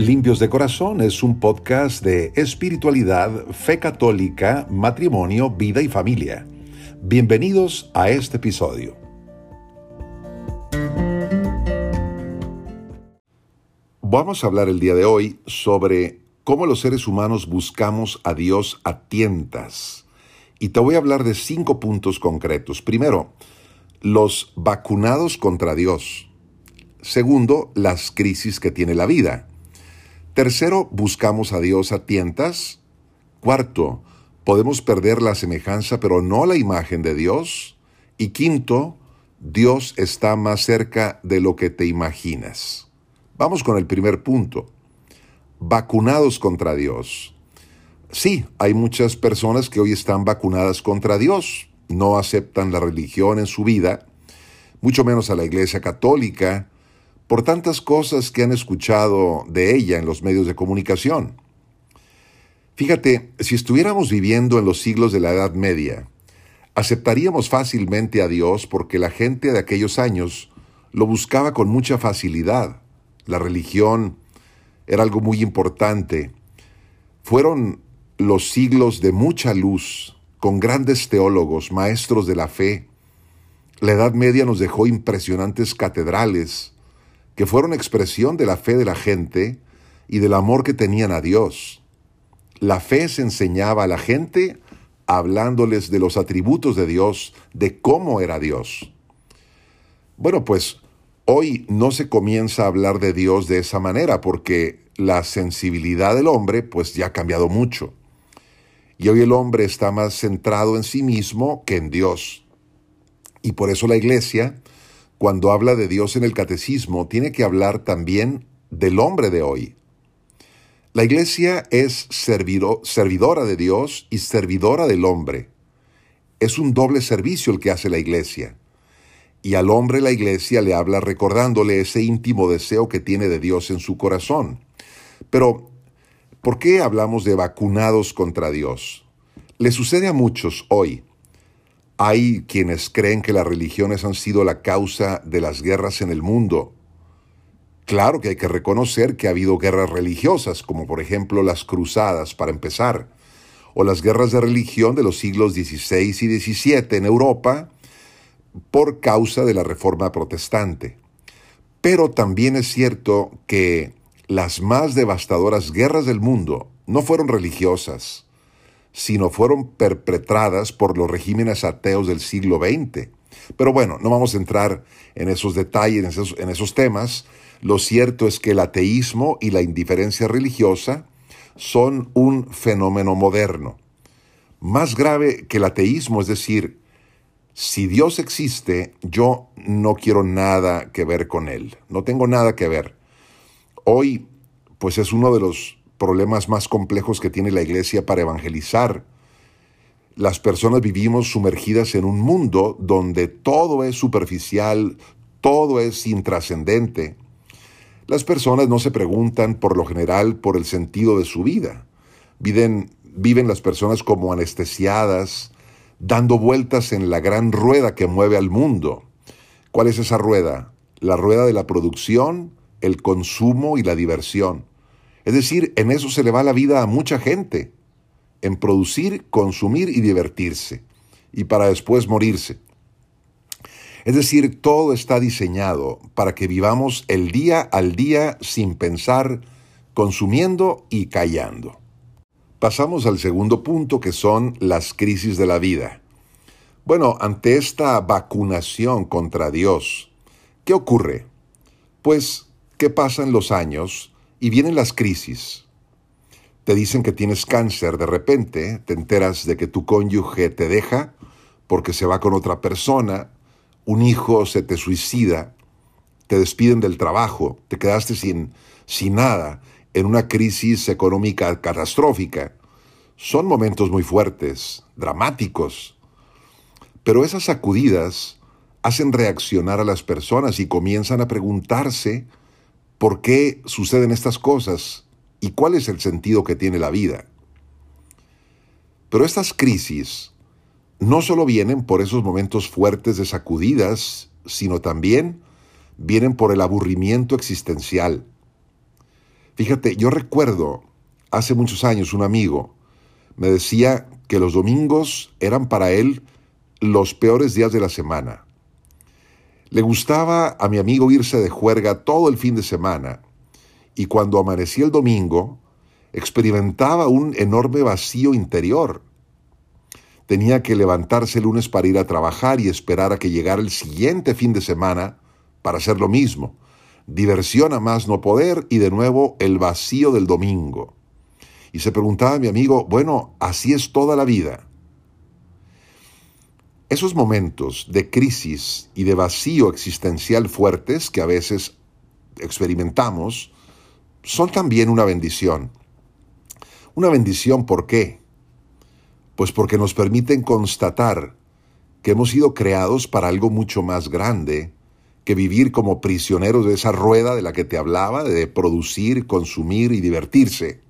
Limpios de Corazón es un podcast de espiritualidad, fe católica, matrimonio, vida y familia. Bienvenidos a este episodio. Vamos a hablar el día de hoy sobre cómo los seres humanos buscamos a Dios a tientas. Y te voy a hablar de cinco puntos concretos. Primero, los vacunados contra Dios. Segundo, las crisis que tiene la vida. Tercero, buscamos a Dios a tientas. Cuarto, podemos perder la semejanza pero no la imagen de Dios. Y quinto, Dios está más cerca de lo que te imaginas. Vamos con el primer punto. Vacunados contra Dios. Sí, hay muchas personas que hoy están vacunadas contra Dios, no aceptan la religión en su vida, mucho menos a la Iglesia Católica, por tantas cosas que han escuchado de ella en los medios de comunicación. Fíjate, si estuviéramos viviendo en los siglos de la Edad Media, aceptaríamos fácilmente a Dios porque la gente de aquellos años lo buscaba con mucha facilidad. La religión era algo muy importante. Fueron los siglos de mucha luz, con grandes teólogos, maestros de la fe. La Edad Media nos dejó impresionantes catedrales, que fueron expresión de la fe de la gente y del amor que tenían a Dios. La fe se enseñaba a la gente hablándoles de los atributos de Dios, de cómo era Dios. Bueno, pues hoy no se comienza a hablar de Dios de esa manera porque la sensibilidad del hombre pues ya ha cambiado mucho. Y hoy el hombre está más centrado en sí mismo que en Dios. Y por eso la iglesia cuando habla de Dios en el catecismo, tiene que hablar también del hombre de hoy. La iglesia es servidora de Dios y servidora del hombre. Es un doble servicio el que hace la iglesia. Y al hombre la iglesia le habla recordándole ese íntimo deseo que tiene de Dios en su corazón. Pero, ¿por qué hablamos de vacunados contra Dios? Le sucede a muchos hoy hay quienes creen que las religiones han sido la causa de las guerras en el mundo. Claro que hay que reconocer que ha habido guerras religiosas, como por ejemplo las cruzadas, para empezar, o las guerras de religión de los siglos XVI y XVII en Europa, por causa de la reforma protestante. Pero también es cierto que las más devastadoras guerras del mundo no fueron religiosas, sino fueron perpetradas por los regímenes ateos del siglo XX. Pero bueno, no vamos a entrar en esos detalles, en esos, en esos temas. Lo cierto es que el ateísmo y la indiferencia religiosa son un fenómeno moderno. Más grave que el ateísmo, es decir, si Dios existe, yo no quiero nada que ver con Él, no tengo nada que ver. Hoy, pues es uno de los problemas más complejos que tiene la iglesia para evangelizar. Las personas vivimos sumergidas en un mundo donde todo es superficial, todo es intrascendente. Las personas no se preguntan por lo general por el sentido de su vida. Viven, viven las personas como anestesiadas, dando vueltas en la gran rueda que mueve al mundo. ¿Cuál es esa rueda? La rueda de la producción, el consumo y la diversión. Es decir, en eso se le va la vida a mucha gente, en producir, consumir y divertirse, y para después morirse. Es decir, todo está diseñado para que vivamos el día al día sin pensar, consumiendo y callando. Pasamos al segundo punto que son las crisis de la vida. Bueno, ante esta vacunación contra Dios, ¿qué ocurre? Pues ¿qué pasan los años y vienen las crisis. Te dicen que tienes cáncer, de repente te enteras de que tu cónyuge te deja porque se va con otra persona, un hijo se te suicida, te despiden del trabajo, te quedaste sin, sin nada en una crisis económica catastrófica. Son momentos muy fuertes, dramáticos, pero esas sacudidas hacen reaccionar a las personas y comienzan a preguntarse por qué suceden estas cosas y cuál es el sentido que tiene la vida. Pero estas crisis no solo vienen por esos momentos fuertes de sacudidas, sino también vienen por el aburrimiento existencial. Fíjate, yo recuerdo hace muchos años un amigo me decía que los domingos eran para él los peores días de la semana. Le gustaba a mi amigo irse de juerga todo el fin de semana y cuando amanecía el domingo experimentaba un enorme vacío interior. Tenía que levantarse el lunes para ir a trabajar y esperar a que llegara el siguiente fin de semana para hacer lo mismo. Diversión a más no poder y de nuevo el vacío del domingo. Y se preguntaba mi amigo, bueno, así es toda la vida. Esos momentos de crisis y de vacío existencial fuertes que a veces experimentamos son también una bendición. Una bendición, ¿por qué? Pues porque nos permiten constatar que hemos sido creados para algo mucho más grande que vivir como prisioneros de esa rueda de la que te hablaba, de producir, consumir y divertirse.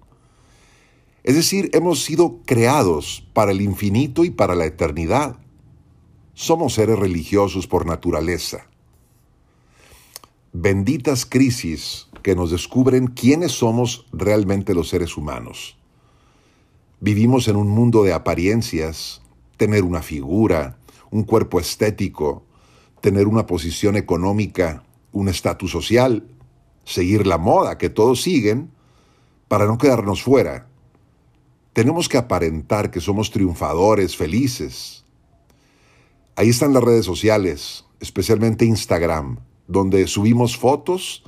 Es decir, hemos sido creados para el infinito y para la eternidad. Somos seres religiosos por naturaleza. Benditas crisis que nos descubren quiénes somos realmente los seres humanos. Vivimos en un mundo de apariencias, tener una figura, un cuerpo estético, tener una posición económica, un estatus social, seguir la moda que todos siguen, para no quedarnos fuera. Tenemos que aparentar que somos triunfadores, felices. Ahí están las redes sociales, especialmente Instagram, donde subimos fotos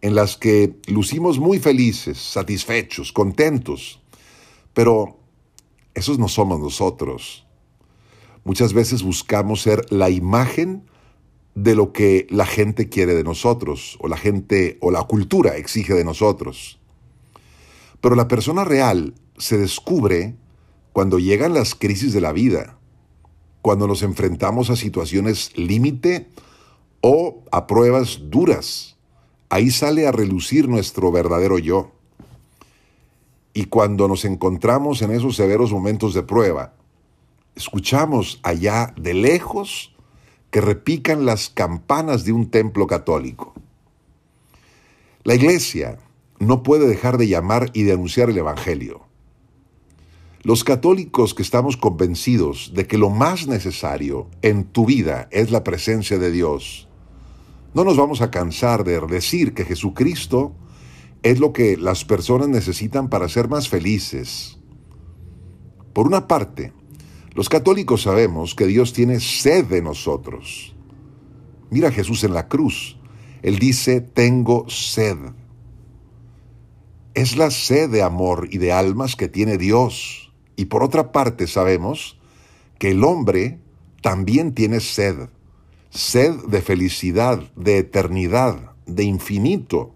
en las que lucimos muy felices, satisfechos, contentos. Pero esos no somos nosotros. Muchas veces buscamos ser la imagen de lo que la gente quiere de nosotros, o la gente o la cultura exige de nosotros. Pero la persona real se descubre cuando llegan las crisis de la vida, cuando nos enfrentamos a situaciones límite o a pruebas duras. Ahí sale a relucir nuestro verdadero yo. Y cuando nos encontramos en esos severos momentos de prueba, escuchamos allá de lejos que repican las campanas de un templo católico. La iglesia no puede dejar de llamar y de anunciar el Evangelio. Los católicos que estamos convencidos de que lo más necesario en tu vida es la presencia de Dios, no nos vamos a cansar de decir que Jesucristo es lo que las personas necesitan para ser más felices. Por una parte, los católicos sabemos que Dios tiene sed de nosotros. Mira a Jesús en la cruz. Él dice, tengo sed. Es la sed de amor y de almas que tiene Dios. Y por otra parte sabemos que el hombre también tiene sed. Sed de felicidad, de eternidad, de infinito.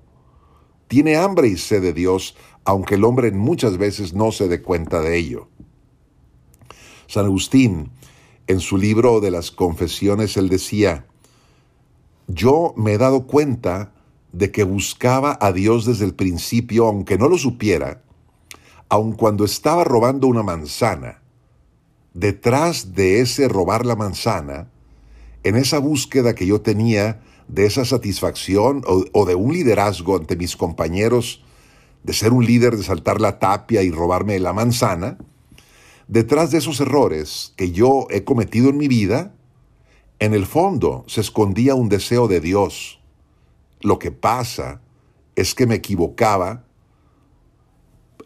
Tiene hambre y sed de Dios, aunque el hombre muchas veces no se dé cuenta de ello. San Agustín, en su libro de las confesiones, él decía, yo me he dado cuenta de que buscaba a Dios desde el principio, aunque no lo supiera, aun cuando estaba robando una manzana. Detrás de ese robar la manzana, en esa búsqueda que yo tenía de esa satisfacción o, o, de un liderazgo ante mis compañeros, de ser un líder, de saltar la tapia y robarme la manzana, Detrás de esos errores que yo he cometido en mi vida, en el fondo se escondía un deseo de Dios. Lo que pasa es que me equivocaba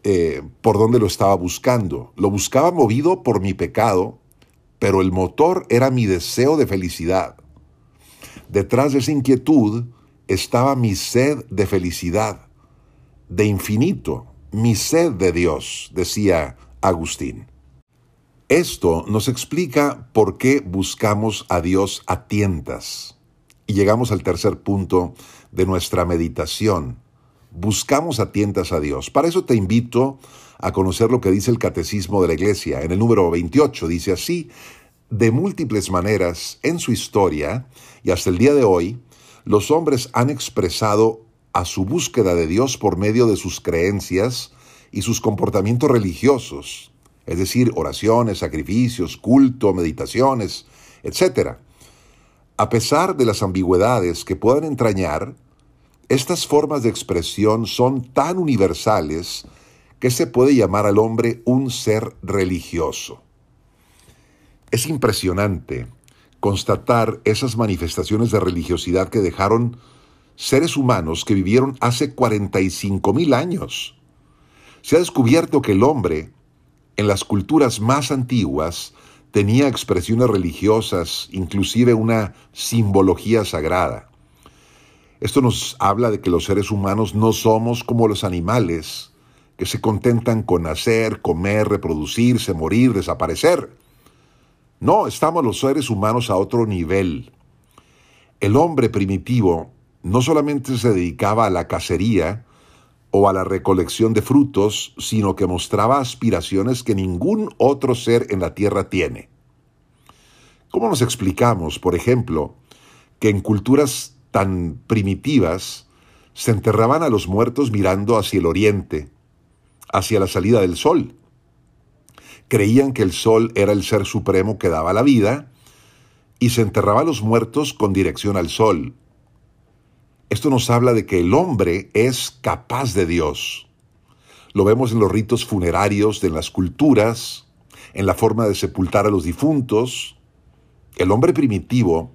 eh, por donde lo estaba buscando. Lo buscaba movido por mi pecado, pero el motor era mi deseo de felicidad. Detrás de esa inquietud estaba mi sed de felicidad, de infinito, mi sed de Dios, decía Agustín. Esto nos explica por qué buscamos a Dios a tientas. Y llegamos al tercer punto de nuestra meditación. Buscamos a tientas a Dios. Para eso te invito a conocer lo que dice el Catecismo de la Iglesia. En el número 28 dice así, de múltiples maneras en su historia y hasta el día de hoy, los hombres han expresado a su búsqueda de Dios por medio de sus creencias y sus comportamientos religiosos es decir, oraciones, sacrificios, culto, meditaciones, etc. A pesar de las ambigüedades que puedan entrañar, estas formas de expresión son tan universales que se puede llamar al hombre un ser religioso. Es impresionante constatar esas manifestaciones de religiosidad que dejaron seres humanos que vivieron hace 45 mil años. Se ha descubierto que el hombre, en las culturas más antiguas, tenía expresiones religiosas, inclusive una simbología sagrada. Esto nos habla de que los seres humanos no somos como los animales, que se contentan con nacer, comer, reproducirse, morir, desaparecer. No, estamos los seres humanos a otro nivel. El hombre primitivo no solamente se dedicaba a la cacería o a la recolección de frutos, sino que mostraba aspiraciones que ningún otro ser en la tierra tiene. ¿Cómo nos explicamos, por ejemplo, que en culturas tan primitivas se enterraban a los muertos mirando hacia el oriente, hacia la salida del sol? Creían que el sol era el ser supremo que daba la vida y se enterraba a los muertos con dirección al sol, esto nos habla de que el hombre es capaz de Dios. Lo vemos en los ritos funerarios, en las culturas, en la forma de sepultar a los difuntos. El hombre primitivo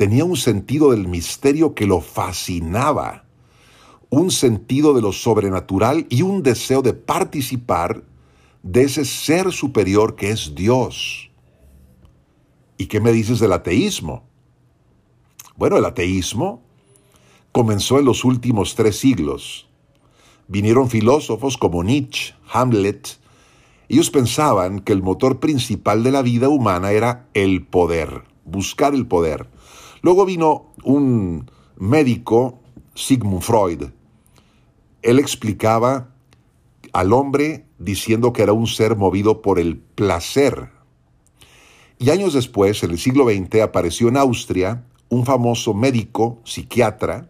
tenía un sentido del misterio que lo fascinaba, un sentido de lo sobrenatural y un deseo de participar de ese ser superior que es Dios. ¿Y qué me dices del ateísmo? Bueno, el ateísmo comenzó en los últimos tres siglos. Vinieron filósofos como Nietzsche, Hamlet. Ellos pensaban que el motor principal de la vida humana era el poder, buscar el poder. Luego vino un médico, Sigmund Freud. Él explicaba al hombre diciendo que era un ser movido por el placer. Y años después, en el siglo XX, apareció en Austria un famoso médico, psiquiatra,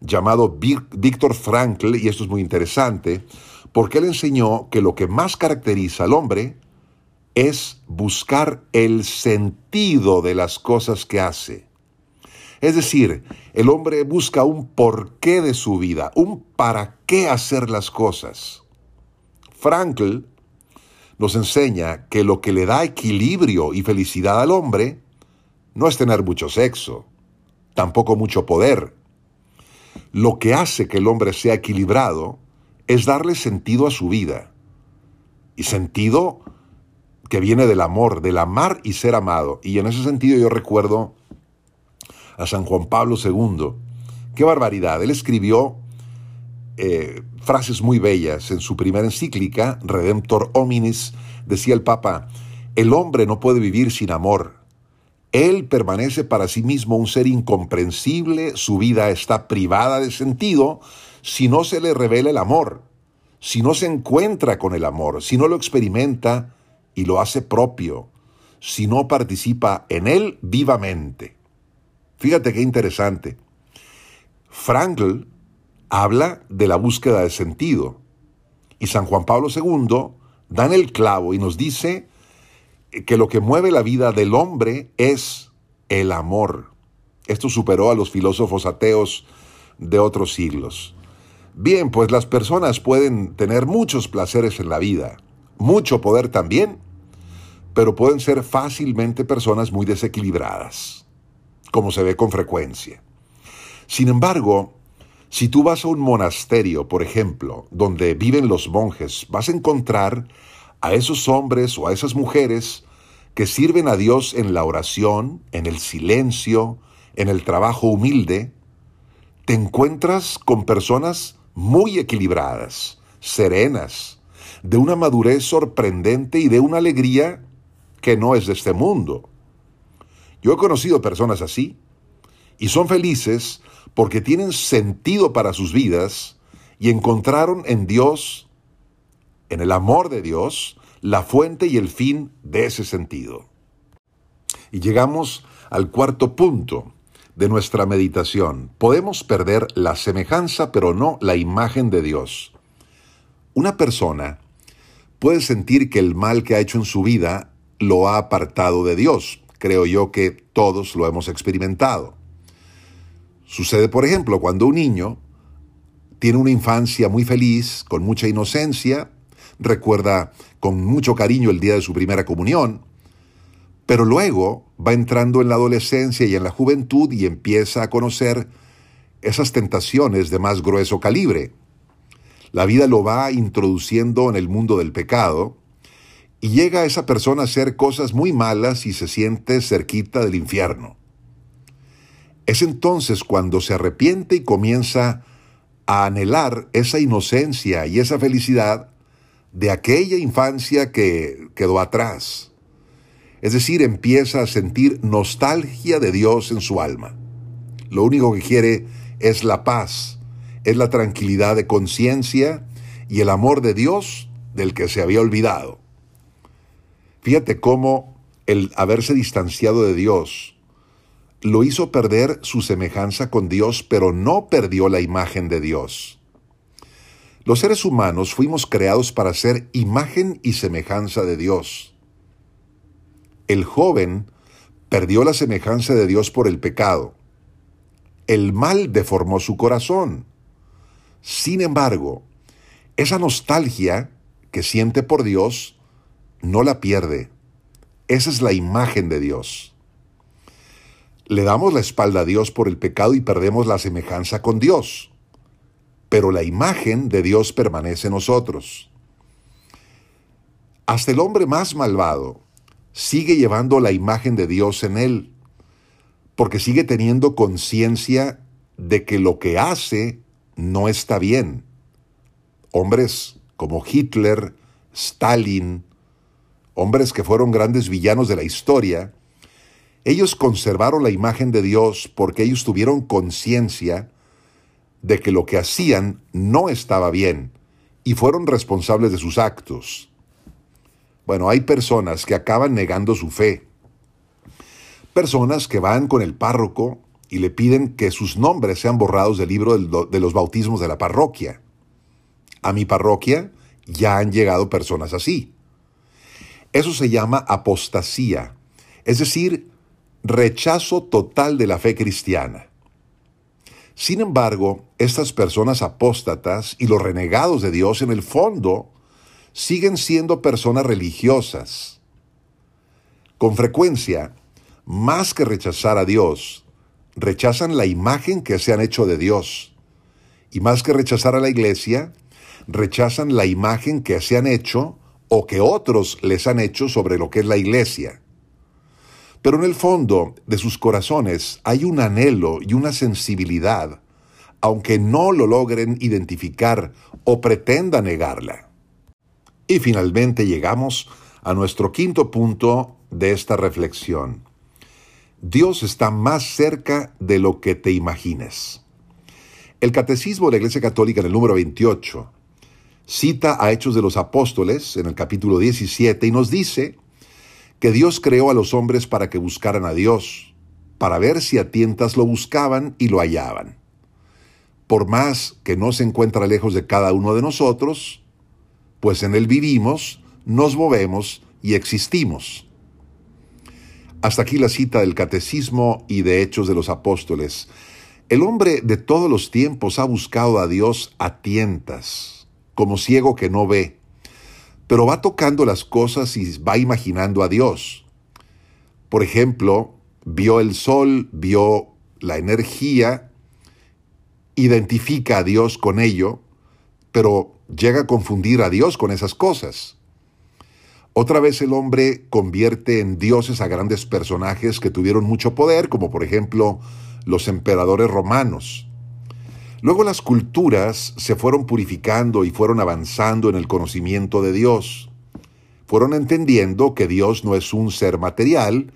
llamado Víctor Frankl, y esto es muy interesante, porque él enseñó que lo que más caracteriza al hombre es buscar el sentido de las cosas que hace. Es decir, el hombre busca un porqué de su vida, un para qué hacer las cosas. Frankl nos enseña que lo que le da equilibrio y felicidad al hombre no es tener mucho sexo, tampoco mucho poder, lo que hace que el hombre sea equilibrado es darle sentido a su vida. Y sentido que viene del amor, del amar y ser amado. Y en ese sentido yo recuerdo a San Juan Pablo II. Qué barbaridad. Él escribió eh, frases muy bellas en su primera encíclica, Redemptor Hominis, decía el Papa, el hombre no puede vivir sin amor. Él permanece para sí mismo un ser incomprensible, su vida está privada de sentido si no se le revela el amor, si no se encuentra con el amor, si no lo experimenta y lo hace propio, si no participa en él vivamente. Fíjate qué interesante. Frankl habla de la búsqueda de sentido y San Juan Pablo II da en el clavo y nos dice que lo que mueve la vida del hombre es el amor. Esto superó a los filósofos ateos de otros siglos. Bien, pues las personas pueden tener muchos placeres en la vida, mucho poder también, pero pueden ser fácilmente personas muy desequilibradas, como se ve con frecuencia. Sin embargo, si tú vas a un monasterio, por ejemplo, donde viven los monjes, vas a encontrar a esos hombres o a esas mujeres que sirven a Dios en la oración, en el silencio, en el trabajo humilde, te encuentras con personas muy equilibradas, serenas, de una madurez sorprendente y de una alegría que no es de este mundo. Yo he conocido personas así y son felices porque tienen sentido para sus vidas y encontraron en Dios, en el amor de Dios, la fuente y el fin de ese sentido. Y llegamos al cuarto punto de nuestra meditación. Podemos perder la semejanza, pero no la imagen de Dios. Una persona puede sentir que el mal que ha hecho en su vida lo ha apartado de Dios. Creo yo que todos lo hemos experimentado. Sucede, por ejemplo, cuando un niño tiene una infancia muy feliz, con mucha inocencia, recuerda con mucho cariño el día de su primera comunión, pero luego va entrando en la adolescencia y en la juventud y empieza a conocer esas tentaciones de más grueso calibre. La vida lo va introduciendo en el mundo del pecado y llega esa persona a hacer cosas muy malas y se siente cerquita del infierno. Es entonces cuando se arrepiente y comienza a anhelar esa inocencia y esa felicidad de aquella infancia que quedó atrás. Es decir, empieza a sentir nostalgia de Dios en su alma. Lo único que quiere es la paz, es la tranquilidad de conciencia y el amor de Dios del que se había olvidado. Fíjate cómo el haberse distanciado de Dios lo hizo perder su semejanza con Dios, pero no perdió la imagen de Dios. Los seres humanos fuimos creados para ser imagen y semejanza de Dios. El joven perdió la semejanza de Dios por el pecado. El mal deformó su corazón. Sin embargo, esa nostalgia que siente por Dios no la pierde. Esa es la imagen de Dios. Le damos la espalda a Dios por el pecado y perdemos la semejanza con Dios. Pero la imagen de Dios permanece en nosotros. Hasta el hombre más malvado sigue llevando la imagen de Dios en él, porque sigue teniendo conciencia de que lo que hace no está bien. Hombres como Hitler, Stalin, hombres que fueron grandes villanos de la historia, ellos conservaron la imagen de Dios porque ellos tuvieron conciencia de que lo que hacían no estaba bien y fueron responsables de sus actos. Bueno, hay personas que acaban negando su fe. Personas que van con el párroco y le piden que sus nombres sean borrados del libro de los bautismos de la parroquia. A mi parroquia ya han llegado personas así. Eso se llama apostasía, es decir, rechazo total de la fe cristiana. Sin embargo, estas personas apóstatas y los renegados de Dios en el fondo siguen siendo personas religiosas. Con frecuencia, más que rechazar a Dios, rechazan la imagen que se han hecho de Dios. Y más que rechazar a la iglesia, rechazan la imagen que se han hecho o que otros les han hecho sobre lo que es la iglesia. Pero en el fondo de sus corazones hay un anhelo y una sensibilidad, aunque no lo logren identificar o pretendan negarla. Y finalmente llegamos a nuestro quinto punto de esta reflexión. Dios está más cerca de lo que te imagines. El Catecismo de la Iglesia Católica en el número 28 cita a Hechos de los Apóstoles en el capítulo 17 y nos dice que Dios creó a los hombres para que buscaran a Dios, para ver si a tientas lo buscaban y lo hallaban. Por más que no se encuentra lejos de cada uno de nosotros, pues en Él vivimos, nos movemos y existimos. Hasta aquí la cita del Catecismo y de Hechos de los Apóstoles. El hombre de todos los tiempos ha buscado a Dios a tientas, como ciego que no ve, pero va tocando las cosas y va imaginando a Dios. Por ejemplo, vio el sol, vio la energía, identifica a Dios con ello, pero llega a confundir a Dios con esas cosas. Otra vez el hombre convierte en dioses a grandes personajes que tuvieron mucho poder, como por ejemplo los emperadores romanos. Luego las culturas se fueron purificando y fueron avanzando en el conocimiento de Dios. Fueron entendiendo que Dios no es un ser material,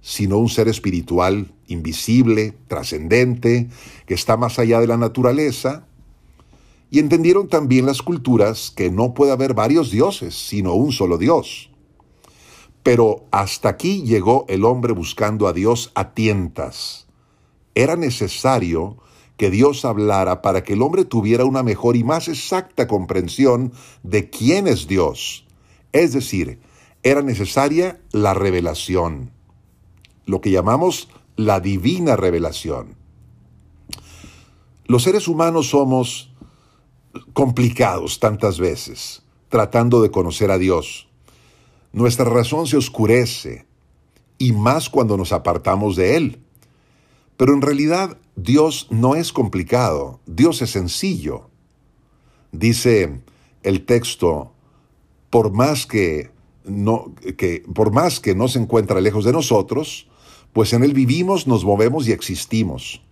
sino un ser espiritual, invisible, trascendente, que está más allá de la naturaleza y entendieron también las culturas que no puede haber varios dioses, sino un solo Dios. Pero hasta aquí llegó el hombre buscando a Dios a tientas. Era necesario que Dios hablara para que el hombre tuviera una mejor y más exacta comprensión de quién es Dios. Es decir, era necesaria la revelación, lo que llamamos la divina revelación. Los seres humanos somos complicados tantas veces, tratando de conocer a Dios. Nuestra razón se oscurece, y más cuando nos apartamos de Él. Pero en realidad Dios no es complicado, Dios es sencillo. Dice el texto, por más que no, que por más que no se encuentra lejos de nosotros, pues en Él vivimos, nos movemos y existimos.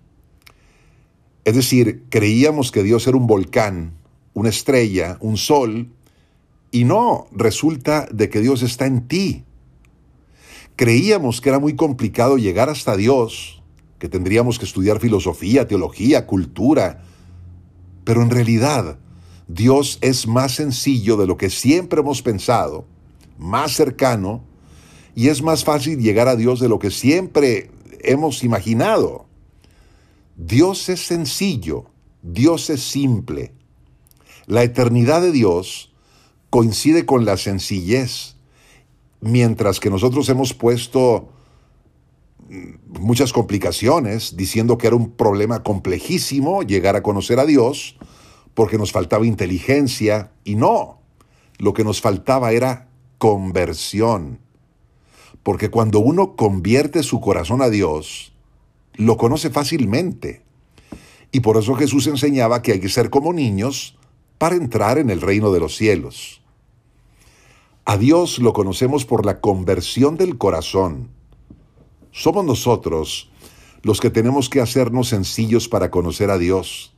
Es decir, creíamos que Dios era un volcán, una estrella, un sol, y no, resulta de que Dios está en ti. Creíamos que era muy complicado llegar hasta Dios, que tendríamos que estudiar filosofía, teología, cultura, pero en realidad Dios es más sencillo de lo que siempre hemos pensado, más cercano, y es más fácil llegar a Dios de lo que siempre hemos imaginado. Dios es sencillo, Dios es simple. La eternidad de Dios coincide con la sencillez, mientras que nosotros hemos puesto muchas complicaciones diciendo que era un problema complejísimo llegar a conocer a Dios porque nos faltaba inteligencia y no, lo que nos faltaba era conversión. Porque cuando uno convierte su corazón a Dios, lo conoce fácilmente. Y por eso Jesús enseñaba que hay que ser como niños para entrar en el reino de los cielos. A Dios lo conocemos por la conversión del corazón. Somos nosotros los que tenemos que hacernos sencillos para conocer a Dios.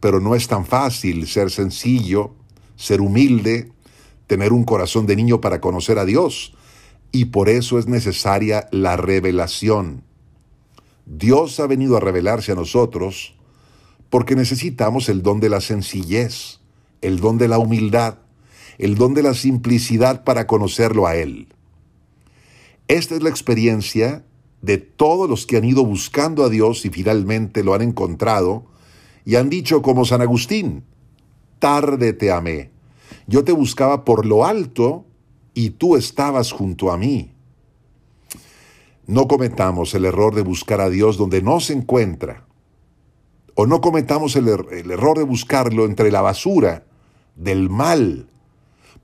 Pero no es tan fácil ser sencillo, ser humilde, tener un corazón de niño para conocer a Dios. Y por eso es necesaria la revelación. Dios ha venido a revelarse a nosotros porque necesitamos el don de la sencillez, el don de la humildad, el don de la simplicidad para conocerlo a Él. Esta es la experiencia de todos los que han ido buscando a Dios y finalmente lo han encontrado y han dicho como San Agustín, tarde te amé. Yo te buscaba por lo alto y tú estabas junto a mí. No cometamos el error de buscar a Dios donde no se encuentra. O no cometamos el, er el, error de buscarlo entre la basura del mal,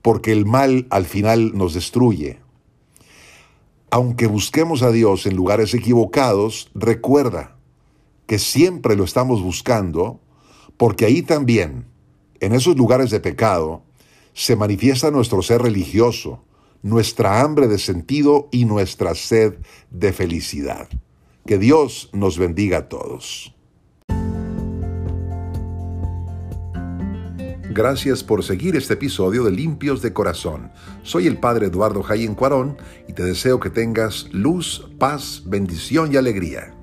porque el mal al final nos destruye. Aunque busquemos a Dios en lugares equivocados, recuerda que siempre lo estamos buscando, porque ahí también, en esos lugares de pecado, se manifiesta nuestro ser religioso, nuestra hambre de sentido y nuestra sed de felicidad. Que Dios nos bendiga a todos. Gracias por seguir este episodio de Limpios de Corazón. Soy el Padre Eduardo Jayen Cuarón y te deseo que tengas luz, paz, bendición y alegría.